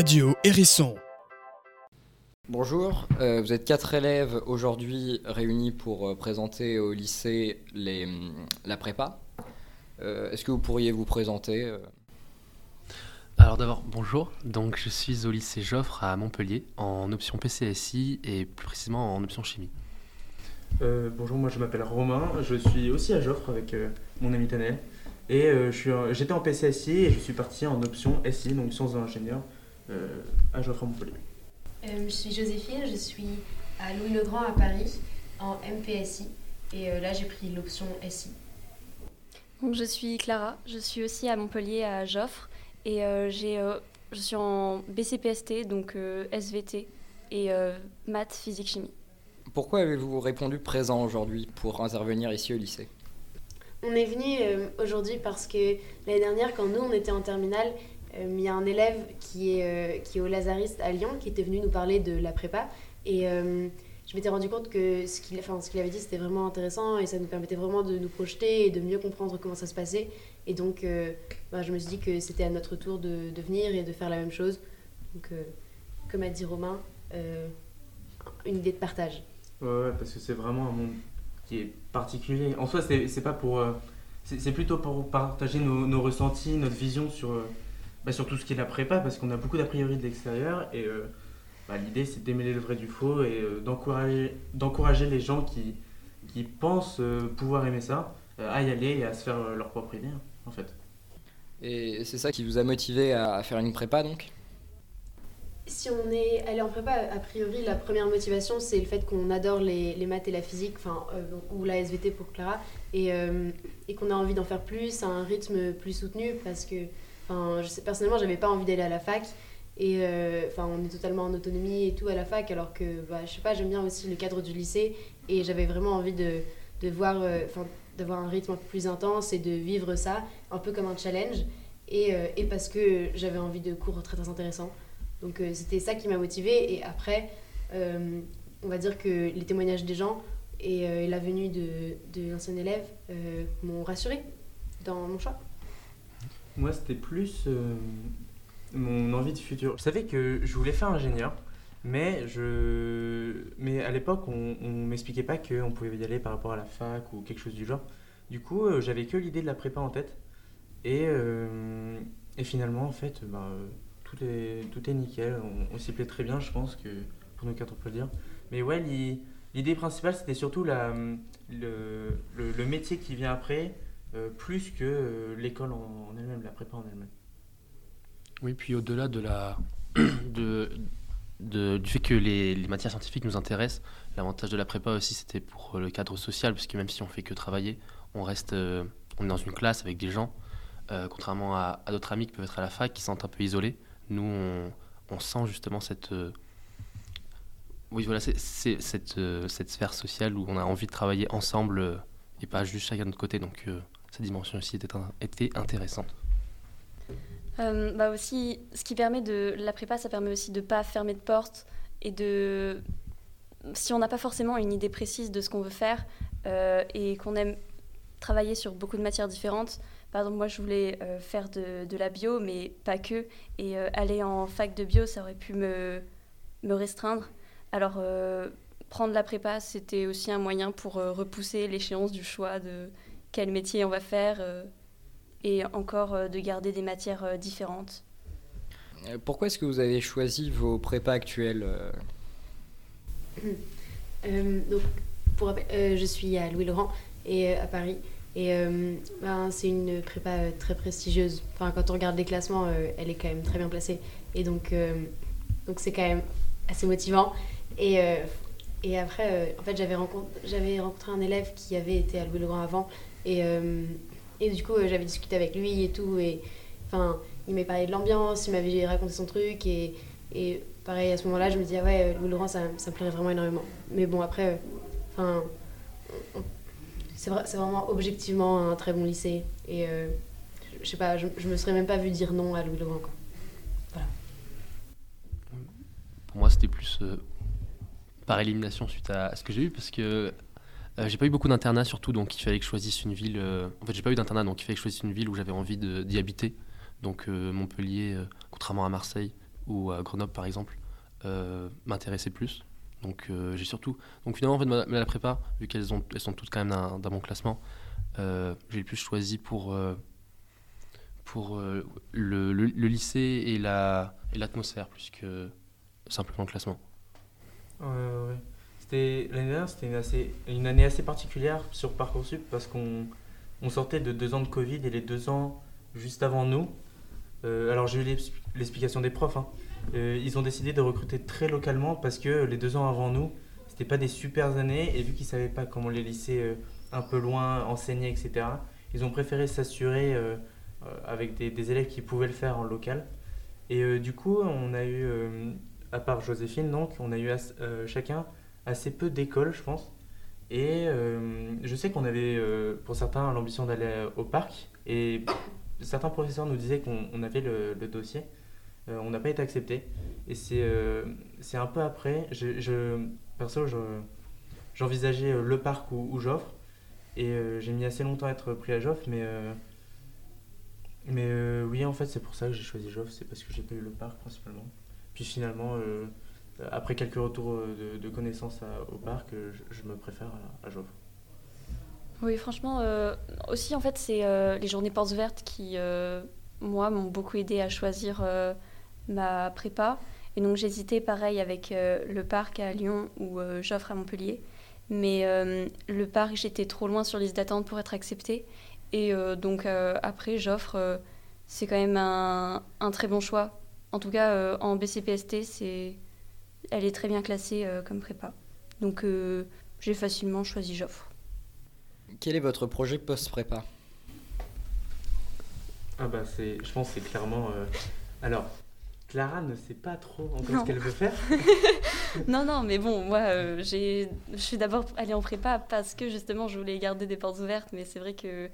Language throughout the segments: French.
Radio Hérisson. Bonjour, euh, vous êtes quatre élèves aujourd'hui réunis pour euh, présenter au lycée les, hum, la prépa. Euh, Est-ce que vous pourriez vous présenter euh? Alors d'abord, bonjour. Donc je suis au lycée Joffre à Montpellier en option PCSI et plus précisément en option chimie. Euh, bonjour, moi je m'appelle Romain, je suis aussi à Joffre avec euh, mon ami Tanel. Et euh, je suis en- j'étais en PCSI et je suis parti en option SI, donc sciences de l'ingénieur, à Joffre à Montpellier. Euh, je suis Joséphine, je suis à Louis-le-Grand à Paris en MPSI et euh, là j'ai pris l'option SI. Donc, je suis Clara, je suis aussi à Montpellier à Joffre et euh, j'ai, euh, je suis en BCPST, donc euh, SVT et euh, maths, physique, chimie. Pourquoi avez-vous répondu présent aujourd'hui pour intervenir ici au lycée? On est venu euh, aujourd'hui parce que l'année dernière quand nous on était en terminale, euh, il y a un élève qui est, euh, qui est au Lazariste à Lyon qui était venu nous parler de la prépa et euh, je m'étais rendu compte que ce qu'il qu'il avait dit c'était vraiment intéressant et ça nous permettait vraiment de nous projeter et de mieux comprendre comment ça se passait et donc euh, bah, je me suis dit que c'était à notre tour de, de venir et de faire la même chose. Donc euh, comme a dit Romain, euh, une idée de partage. Ouais, parce que c'est vraiment un monde qui est particulier. En soi, c'est pas pour. euh, c'est plutôt pour partager nos, ressentis, notre vision sur, euh, bah, sur tout ce qui est la prépa, parce qu'on a beaucoup d'a priori de l'extérieur. Et euh, bah, l'idée, c'est de démêler le vrai du faux et euh, d'encourager d'encourager les gens qui, qui pensent euh, pouvoir aimer ça euh, à y aller et à se faire leur propre idée, hein, en fait. Et c'est ça qui vous a motivé à, faire une prépa donc? Si on est allé en prépa, a priori, la première motivation, c'est le fait qu'on adore les, les maths et la physique, enfin, euh, ou la SVT pour Clara, et, euh, et qu'on a envie d'en faire plus, à un rythme plus soutenu, parce que, enfin, je personnellement, j'avais pas envie d'aller à la fac, et euh, enfin, on est totalement en autonomie et tout à la fac, alors que, bah, je sais pas, j'aime bien aussi le cadre du lycée, et j'avais vraiment envie euh, d'avoir un rythme un peu plus intense et de vivre ça, un peu comme un challenge, et, euh, parce que j'avais envie de cours très très intéressants. Donc c'était ça qui m'a motivée. Et après, on va dire que les témoignages des gens et, la venue de, de l'ancien élève m'ont rassurée dans mon choix. Moi, c'était plus euh, mon envie de futur. Je savais que je voulais faire ingénieur, mais, je... mais à l'époque, on, on m'expliquait pas qu'on pouvait y aller par rapport à la fac ou quelque chose du genre. Du coup, euh, j'avais que l'idée de la prépa en tête. Et, euh, finalement, en fait, bah, tout, est, tout est nickel. On, s'y plaît très bien, je pense, que pour nous quatre, on peut le dire. Mais ouais, l'i- l'idée principale, c'était surtout la, le, le, métier qui vient après, plus que l'école en, la prépa en elle-même. Oui, puis au-delà de la, de, du fait que les, matières scientifiques nous intéressent, l'avantage de la prépa aussi, c'était pour le cadre social, puisque même si on fait que travailler, on reste, euh, on est dans une classe avec des gens, euh, contrairement à, d'autres amis qui peuvent être à la fac, qui se sentent un peu isolés. Nous, on, sent justement cette, euh, oui, voilà, cette, euh, cette sphère sociale où on a envie de travailler ensemble euh, et pas juste chacun de notre côté. Donc, euh, cette dimension aussi était intéressante. Euh, bah aussi, ce qui permet de la prépa, ça permet aussi de pas fermer de porte et de si on n'a pas forcément une idée précise de ce qu'on veut faire euh, et qu'on aime travailler sur beaucoup de matières différentes. Par exemple, moi, je voulais euh, faire de, de la bio, mais pas que. Et euh, aller en fac de bio, ça aurait pu me, me restreindre. Alors, prendre la prépa, c'était aussi un moyen pour repousser l'échéance du choix de quel métier on va faire. Et encore euh, de garder des matières euh, différentes. Euh, Pourquoi est-ce que vous avez choisi vos prépas actuelles euh Euh, donc, pour rappel, euh, je suis à Louis-le-Grand et euh, à Paris. Et euh, ben, c'est une prépa euh, très prestigieuse. Enfin, quand on regarde les classements, euh, elle est quand même très bien placée. Et donc, euh, donc c'est quand même assez motivant. Et, euh, et après, euh, en fait, j'avais rencontré, j'avais rencontré un élève qui avait été à Louis-le-Grand avant. Et, euh, et du coup, euh, j'avais discuté avec lui et tout. Et enfin, il m'avait parlé de l'ambiance, il m'avait raconté son truc. Et, et pareil, à ce moment-là, je me disais, ah ouais, Louis Laurent, ça, ça me plairait vraiment énormément. Mais bon, après, euh, enfin, c'est vrai, c'est vraiment objectivement un très bon lycée. Et euh, je sais pas, je, me serais même pas vu dire non à Louis Laurent. Quoi. Pour moi, c'était plus euh, par élimination suite à, à ce que j'ai eu, parce que euh, j'ai pas eu beaucoup d'internats surtout, donc il fallait que je choisisse une ville. euh, en fait, j'ai pas eu d'internat, donc il fallait que je choisisse une ville où j'avais envie d'y habiter. Donc euh, Montpellier, contrairement à Marseille, ou à Grenoble par exemple m'intéressaient plus. Donc j'ai surtout. Donc finalement, en fait, ma, la prépa, vu qu'elles ont, elles sont toutes quand même dans, mon classement, j'ai plus choisi pour pour le, lycée et la et l'atmosphère plus que simplement le classement. Ouais, ouais. C'était l'année dernière, c'était une, année assez particulière sur parcoursup parce qu'on on sortait de deux ans de Covid et les deux ans juste avant nous. Euh, alors j'ai eu l'explication des profs. Hein. Euh, ils ont décidé de recruter très localement parce que les deux ans avant nous, c'était pas des super années et vu qu'ils savaient pas comment les lycées un peu loin enseignaient, etc. Ils ont préféré s'assurer euh, avec des, élèves qui pouvaient le faire en local. Et euh, du coup, on a eu, euh, à part Joséphine, donc, on a eu chacun assez peu d'écoles, je pense. Et je sais qu'on avait, pour certains, l'ambition d'aller au parc. Et certains professeurs nous disaient qu'on avait le, dossier. on n'a pas été accepté. Et c'est un peu après. Je, perso, j'envisageais le parc ou, ou Joffre. Et j'ai mis assez longtemps à être pris à Joffre, mais mais euh, oui, en fait, c'est pour ça que j'ai choisi Joffre, c'est parce que j'ai pas eu le parc principalement. Puis finalement, euh, après quelques retours euh, de, connaissances au parc, je, me préfère à, Joffre. Oui, franchement, aussi en fait, c'est les journées portes ouvertes qui, moi, m'ont beaucoup aidé à choisir ma prépa. Et donc j'hésitais pareil avec le parc à Lyon ou Joffre à Montpellier. Mais le parc, j'étais trop loin sur liste d'attente pour être acceptée. Et euh, donc euh, après, j'offre, euh, c'est quand même un, très bon choix. En tout cas, en BCPST, c'est, elle est très bien classée comme prépa. Donc j'ai facilement choisi j'offre. Quel est votre projet post-prépa? Ah bah c'est, je pense que c'est clairement... Alors, Clara ne sait pas trop encore ce qu'elle veut faire. non, non, mais bon, moi, j'ai, je suis d'abord allée en prépa parce que justement, je voulais garder des portes ouvertes, mais c'est vrai que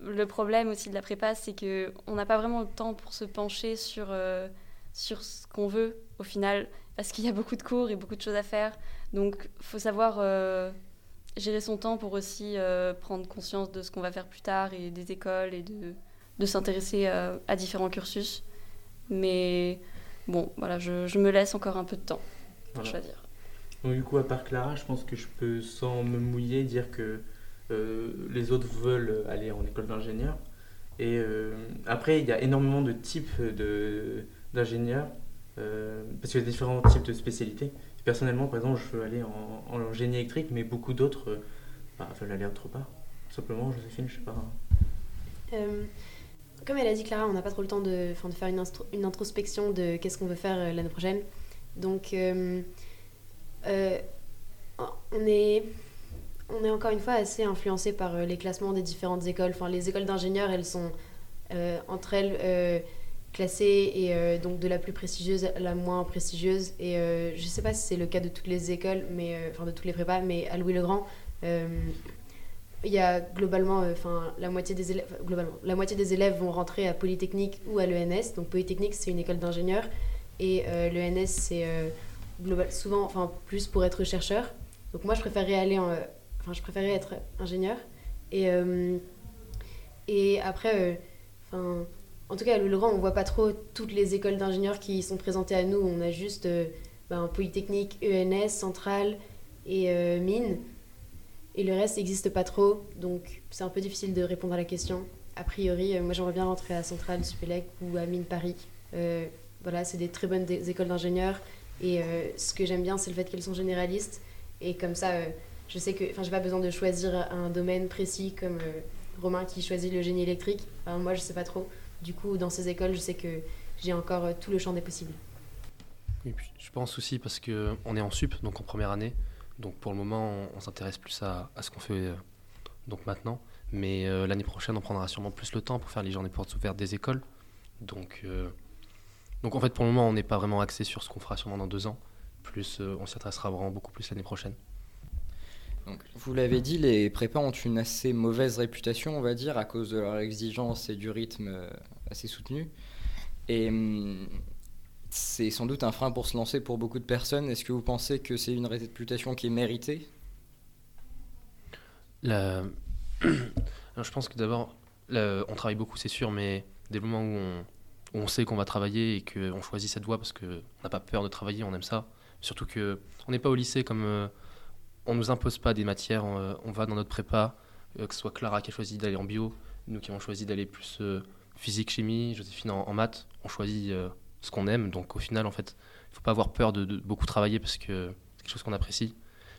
le problème aussi de la prépa, c'est qu'on n'a pas vraiment le temps pour se pencher sur, euh, sur ce qu'on veut au final, parce qu'il y a beaucoup de cours et beaucoup de choses à faire. Donc, il faut savoir euh, gérer son temps pour aussi euh, prendre conscience de ce qu'on va faire plus tard et des écoles et de, de s'intéresser à différents cursus. Mais bon, voilà, je, je, me laisse encore un peu de temps pour choisir. Donc, du coup, à part Clara, je pense que je peux, sans me mouiller, dire que euh, les autres veulent aller en école d'ingénieur. Et euh, après, il y a énormément de types d'ingénieurs, euh, parce qu'il y a différents types de spécialités. Personnellement, par exemple, je veux aller en, génie électrique, mais beaucoup d'autres bah, veulent aller autre part. simplement, Joséphine, je sais pas. comme elle a dit, Clara, on n'a pas trop le temps de, faire une, introspection de qu'est-ce qu'on veut faire l'année prochaine. Donc, on est on est encore une fois assez influencé par euh, les classements des différentes écoles. Enfin, les écoles d'ingénieurs, elles sont euh, entre elles euh, classées et donc de la plus prestigieuse à la moins prestigieuse. Et je ne sais pas si c'est le cas de toutes les écoles, mais enfin de toutes les prépas, mais à Louis-le-Grand, il y a globalement, enfin la moitié des élèves, globalement, la moitié des élèves vont rentrer à Polytechnique ou à l'ENS. Donc Polytechnique, c'est une école d'ingénieurs et l'ENS, c'est souvent, plus pour être chercheur. Donc moi, je préférerais aller en Enfin, je préférais être ingénieur. Et, euh, et après, euh, enfin, en tout cas, à Louis-le-Grand, on voit pas trop toutes les écoles d'ingénieurs qui sont présentées à nous. On a juste euh, ben, Polytechnique, ENS, Centrale et Mine. Et le reste n'existe pas trop. Donc, c'est un peu difficile de répondre à la question. A priori, moi, j'aimerais bien rentrer à Centrale, Supélec ou à Mine Paris. voilà, c'est des très bonnes écoles d'ingénieurs. Et ce que j'aime bien, c'est le fait qu'elles sont généralistes. Et comme ça, je sais que, enfin, j'ai pas besoin de choisir un domaine précis comme euh, Romain qui choisit le génie électrique. moi, je sais pas trop. Du coup, dans ces écoles, je sais que j'ai encore euh, tout le champ des possibles. Et puis, je pense aussi parce que on est en sup, donc en première année. Donc pour le moment, on, s'intéresse plus à, ce qu'on fait euh, donc maintenant. Mais l'année prochaine, on prendra sûrement plus le temps pour faire les journées portes ouvertes des écoles. Donc, donc en fait, pour le moment, on n'est pas vraiment axé sur ce qu'on fera sûrement dans deux ans. Plus, on s'y intéressera vraiment beaucoup plus l'année prochaine vous l'avez dit, les prépas ont une assez mauvaise réputation, on va dire, à cause de leur exigence et du rythme euh, assez soutenu. Et hum, c'est sans doute un frein pour se lancer pour beaucoup de personnes. Est-ce que vous pensez que c'est une réputation qui est méritée? Je pense que d'abord, on travaille beaucoup, c'est sûr, mais dès le moment où on sait qu'on va travailler et qu'on choisit cette voie parce qu'on n'a pas peur de travailler, on aime ça. Surtout qu'on n'est pas au lycée comme on on nous impose pas des matières, on, va dans notre prépa, que ce soit Clara qui a choisi d'aller en bio, nous qui avons choisi d'aller plus physique, chimie, Joséphine en, maths, on choisit ce qu'on aime. Donc au final, en fait, il faut pas avoir peur de, beaucoup travailler parce que c'est quelque chose qu'on apprécie.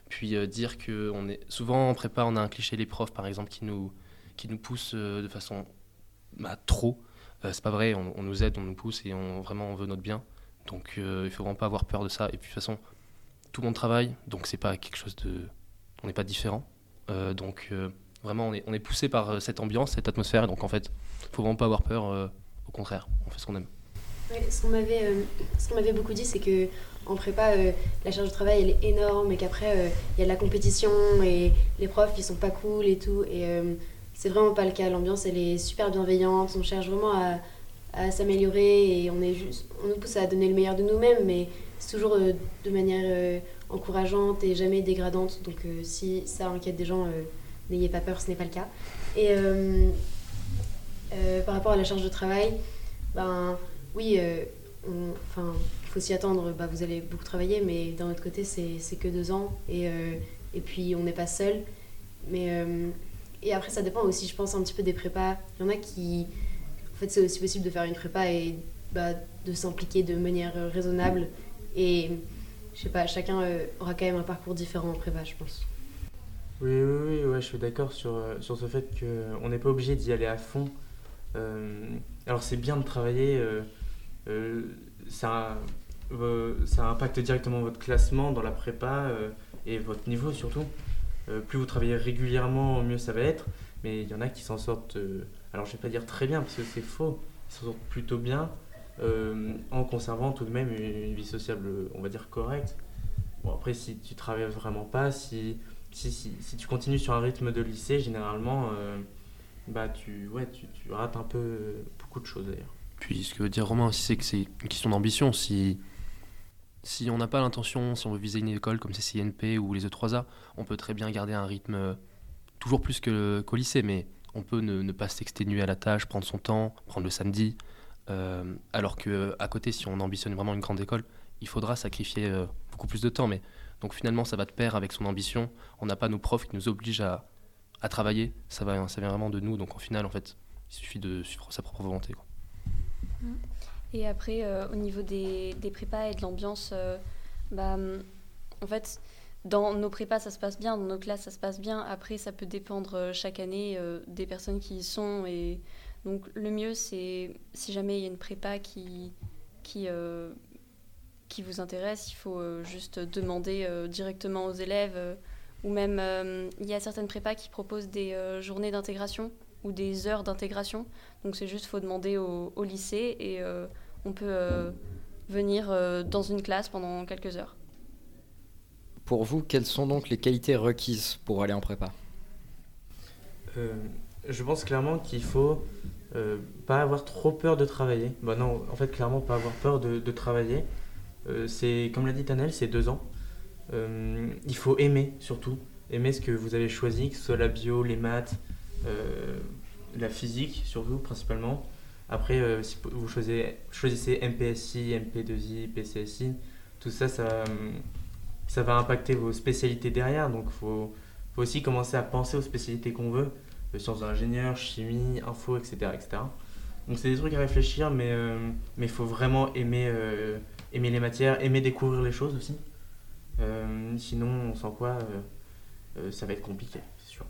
Puis dire que on est souvent en prépa, on a un cliché les profs par exemple qui nous qui nous poussent de façon bah, trop. Euh, c'est pas vrai, on, nous aide, on nous pousse et on, vraiment on veut notre bien. Donc euh, il faut vraiment pas avoir peur de ça. Et puis de toute façon, tout le monde travaille, donc c'est pas quelque chose de. On n'est pas différent. Euh, donc vraiment, on est, on est poussé par cette ambiance, cette atmosphère. donc en fait, faut vraiment pas avoir peur. au contraire, on fait ce qu'on aime. ce qu'on m'avait beaucoup dit, c'est que en prépa, la charge de travail est énorme et qu'après il y a de la compétition et les profs qui sont pas cool et tout. Et c'est vraiment pas le cas. L'ambiance, elle est super bienveillante. On cherche vraiment à, à s'améliorer et on, est juste, on nous pousse à donner le meilleur de nous-mêmes, mais c'est toujours euh, de manière euh, encourageante et jamais dégradante. Donc euh, si ça inquiète des gens, n'ayez pas peur, ce n'est pas le cas. Et par rapport à la charge de travail, ben oui, enfin, il faut s'y attendre. Bah, vous allez beaucoup travailler, mais d'un autre côté, c'est que deux ans et, et puis on n'est pas seul. Mais et après, ça dépend aussi, je pense, un petit peu des prépas. Il y en a qui. En fait, c'est aussi possible de faire une prépa et bah, de s'impliquer de manière raisonnable. Et je sais pas, chacun euh, aura quand même un parcours différent en prépa, je pense. Oui, oui, oui, je suis d'accord sur, euh, sur ce fait qu'on n'est pas obligé d'y aller à fond. Euh, alors, c'est bien de travailler, ça, ça impacte directement votre classement dans la prépa et votre niveau surtout. Euh, plus vous travaillez régulièrement, mieux ça va être. Mais il y en a qui s'en sortent, euh, alors je vais pas dire très bien parce que c'est faux, ils s'en sortent plutôt bien euh, en conservant tout de même une, vie sociable, on va dire, correcte. Bon, après, si tu travailles vraiment pas, si, si, si, tu continues sur un rythme de lycée, généralement, bah, tu, ouais, tu, tu, rates un peu beaucoup de choses d'ailleurs. Puis ce que veut dire Romain c'est que c'est une question d'ambition. Si si on n'a pas l'intention, si on veut viser une école comme CCNP ou les E3A, on peut très bien garder un rythme euh, toujours plus qu'au lycée, mais on peut ne, pas s'exténuer à la tâche, prendre son temps, prendre le samedi. Euh, alors qu'à côté, si on ambitionne vraiment une grande école, il faudra sacrifier euh, beaucoup plus de temps. Mais donc finalement, ça va de pair avec son ambition. On n'a pas nos profs qui nous obligent à, travailler. Ça, vient vraiment de nous. Donc en final, en fait, il suffit de suivre sa propre volonté. Mmh. Et après, euh, au niveau des, prépas et de l'ambiance, euh, bah, en fait, dans nos prépas, ça se passe bien, dans nos classes, ça se passe bien. Après, ça peut dépendre euh, chaque année des personnes qui y sont. Et donc, le mieux, c'est si jamais il y a une prépa qui vous intéresse, il faut juste demander directement aux élèves. Ou même, il y a certaines prépas qui proposent des journées d'intégration ou des heures d'intégration. Donc, c'est juste, faut demander au, au lycée et on peut euh, venir euh, dans une classe pendant quelques heures. Pour vous, quelles sont donc les qualités requises pour aller en prépa? Euh, Je pense clairement qu'il faut pas avoir trop peur de travailler. Bah non, en fait, clairement, pas avoir peur de, travailler. c'est comme l'a dit Tanel, c'est deux ans. Il faut aimer surtout, aimer ce que vous avez choisi, que ce soit la bio, les maths, la physique surtout principalement. Après, euh, si vous choisissez, MPSI, MP2I, PCSI, tout ça, ça, ça va impacter vos spécialités derrière. Donc, il faut, aussi commencer à penser aux spécialités qu'on veut, euh, sciences d'ingénieur, chimie, info, etc. etc. Donc, c'est des trucs à réfléchir, mais euh, il faut vraiment aimer, aimer les matières, aimer découvrir les choses aussi. Sinon, on sent quoi Ça va être compliqué, c'est sûr.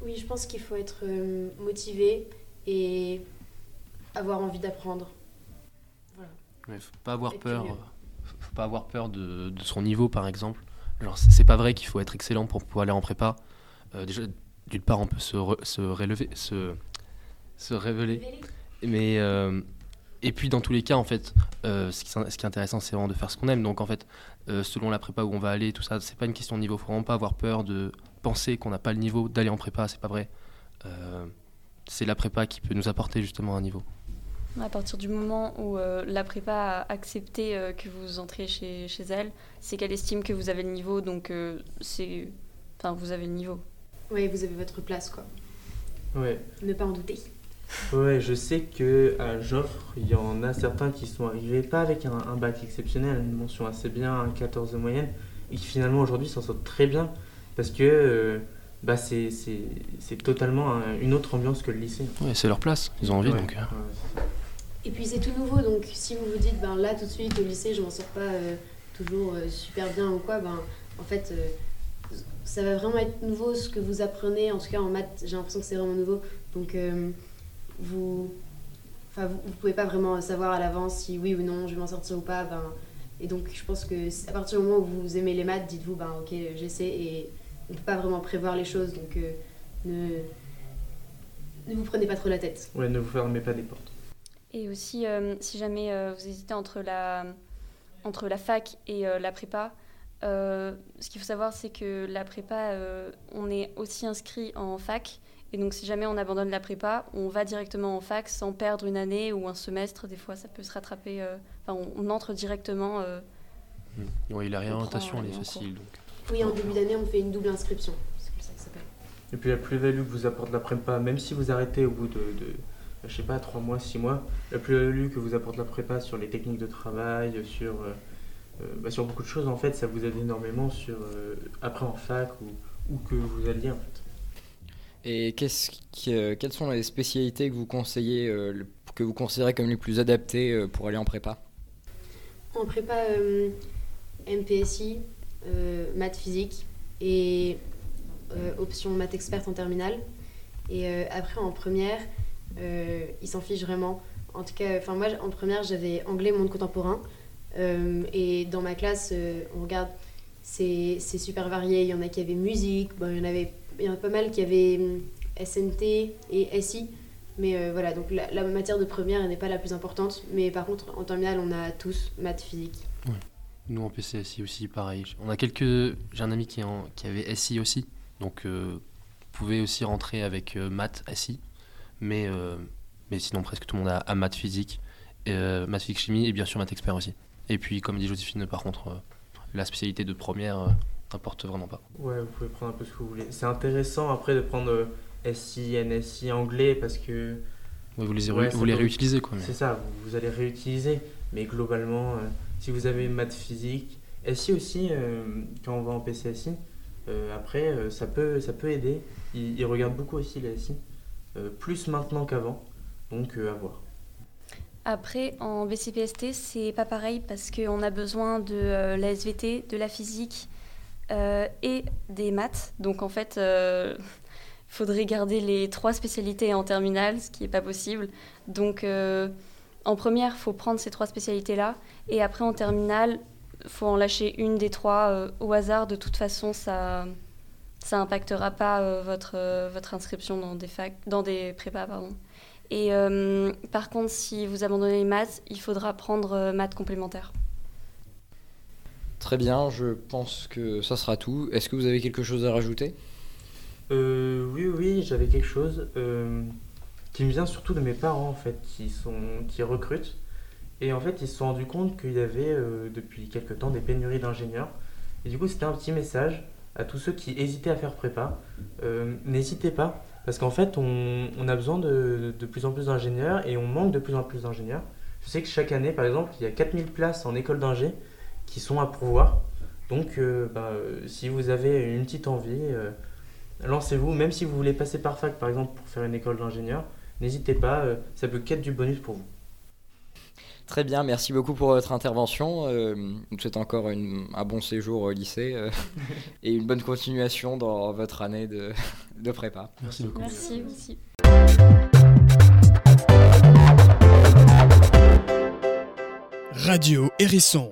Oui, je pense qu'il faut être motivé et avoir envie d'apprendre. Voilà. Mais faut pas avoir peur. Faut pas avoir peur de, de, son niveau, par exemple. Genre, c'est pas vrai qu'il faut être excellent pour pouvoir aller en prépa. Euh, déjà, d'une part, on peut se, se relever, se, se révéler. Mais euh, et puis dans tous les cas, en fait, euh, ce, qui, ce, qui, est intéressant, c'est vraiment de faire ce qu'on aime. Donc en fait, selon la prépa où on va aller, tout ça, c'est pas une question de niveau. Faut vraiment pas avoir peur de penser qu'on n'a pas le niveau d'aller en prépa. C'est pas vrai c'est la prépa qui peut nous apporter justement un niveau. À partir du moment où euh, la prépa a accepté euh, que vous entriez chez, chez elle, c'est qu'elle estime que vous avez le niveau, donc euh, c'est, enfin, vous avez le niveau. Oui, vous avez votre place, quoi. Ouais. Ne pas en douter. Ouais, je sais que à Joffre, il y en a certains qui sont arrivés pas avec un, un bac exceptionnel, une mention assez bien, un 14 de moyenne, et qui finalement aujourd'hui s'en sortent très bien parce que euh, bah, c'est c'est- c'est totalement un- une autre ambiance que le lycée. Ouais, c'est leur place, ils ont envie Ouais, donc. euh. ouais, c'est ça. Et puis c'est tout nouveau, donc si vous vous dites, ben là tout de suite au lycée, je m'en sors pas euh, toujours euh, super bien ou quoi, ben en fait, euh, ça va vraiment être nouveau ce que vous apprenez. En tout cas en maths, j'ai l'impression que c'est vraiment nouveau. Donc euh, vous, enfin vous, vous pouvez pas vraiment savoir à l'avance si oui ou non je vais m'en sortir ou pas. Ben, et donc je pense que à partir du moment où vous aimez les maths, dites-vous, ben ok, j'essaie et on peut pas vraiment prévoir les choses, donc euh, ne ne vous prenez pas trop la tête. Ouais, ne vous fermez pas des portes. Et aussi, euh, si jamais euh, vous hésitez entre la, entre la fac et euh, la prépa, euh, ce qu'il faut savoir, c'est que la prépa, euh, on est aussi inscrit en fac. Et donc, si jamais on abandonne la prépa, on va directement en fac sans perdre une année ou un semestre. Des fois, ça peut se rattraper. euh, Enfin, on, on entre directement. euh, Mm. Ouais, la réorientation, elle est facile. Donc. Oui, en début d'année, on fait une double inscription. C'est comme ça que ça s'appelle. Et puis la plus-value que vous apporte la prépa, même si vous arrêtez au bout de, de je sais pas, 3 mois, 6 mois, la plus-value que vous apporte la prépa sur les techniques de travail, sur, euh, euh, bah, sur beaucoup de choses, en fait, ça vous aide énormément sur, euh, après en fac ou, ou que vous alliez, en fait. Et qui, euh, quelles sont les spécialités que vous conseillez, euh, que vous considérez comme les plus adaptées euh, pour aller en prépa? En prépa, MPSI, maths physique et option maths experte en terminale. Et après, en première, ils s'en fichent vraiment. En tout cas, enfin moi, en première, j'avais anglais monde contemporain. Et dans ma classe, on regarde, c'est super varié. Il y en a qui avaient musique, il y en avait il y en a pas mal qui avaient hum, SNT et SI. Mais euh, voilà, donc la, matière de première n'est pas la plus importante. Mais par contre, en terminale, on a tous maths physique. Nous en PCSI aussi, pareil. On a quelques. J'ai un ami qui, avait SI aussi, donc euh, vous pouvez aussi rentrer avec euh, maths SI, mais, euh, mais sinon presque tout le monde a, a maths physique, maths physique chimie et bien sûr maths expert aussi. Et puis comme dit Joséphine, par contre, la spécialité de première n'importe vraiment pas. Ouais, vous pouvez prendre un peu ce que vous voulez. C'est intéressant après de prendre euh, SI, NSI, anglais, parce que Ouais, vous les, Ouais, vous réutilisez quoi. mais- c'est ça, vous, vous allez réutiliser. Mais globalement, euh, si vous avez maths physique, SI aussi, euh, quand on va en PCSI, euh, après, euh, ça, peut, ça peut aider. Ils, ils regardent beaucoup aussi les SI, euh, plus maintenant qu'avant. Donc, euh, à voir. Après, en BCPST, c'est pas pareil parce qu'on a besoin de euh, la SVT, de la physique et des maths. Donc en fait, il faudrait garder les trois spécialités en terminale, ce qui n'est pas possible. Donc euh, en première, il faut prendre ces trois spécialités-là. Et après, en terminale, faut en lâcher une des trois euh, au hasard. De toute façon, ça ça impactera pas euh, votre, euh, votre inscription dans des, fac, dans des prépas. Pardon. Et euh, par contre, si vous abandonnez les maths, il faudra prendre euh, maths complémentaires. Très bien, je pense que ça sera tout. Est-ce que vous avez quelque chose à rajouter? Euh, oui, oui, j'avais quelque chose euh, qui me vient surtout de mes parents en fait, qui sont qui recrutent. Et en fait, ils se sont rendus compte qu'il y avait euh, depuis quelques temps des pénuries d'ingénieurs. Et du coup, c'était un petit message à tous ceux qui hésitaient à faire prépa. Euh, N'hésitez pas, parce qu'en fait, on, on a besoin de, de plus en plus d'ingénieurs et on manque de plus en plus d'ingénieurs. Je sais que chaque année, par exemple, il y a 4000 places en école d'ingé qui sont à pourvoir. Donc, euh, bah, si vous avez une petite envie, euh, lancez-vous. Même si vous voulez passer par fac, par exemple, pour faire une école d'ingénieur, n'hésitez pas, euh, ça peut qu'être du bonus pour vous. Très bien, merci beaucoup pour votre intervention. Euh, je vous souhaite encore une- un bon séjour au lycée euh, et une bonne continuation dans votre année de, de prépa. Merci beaucoup. Merci aussi. Radio Hérisson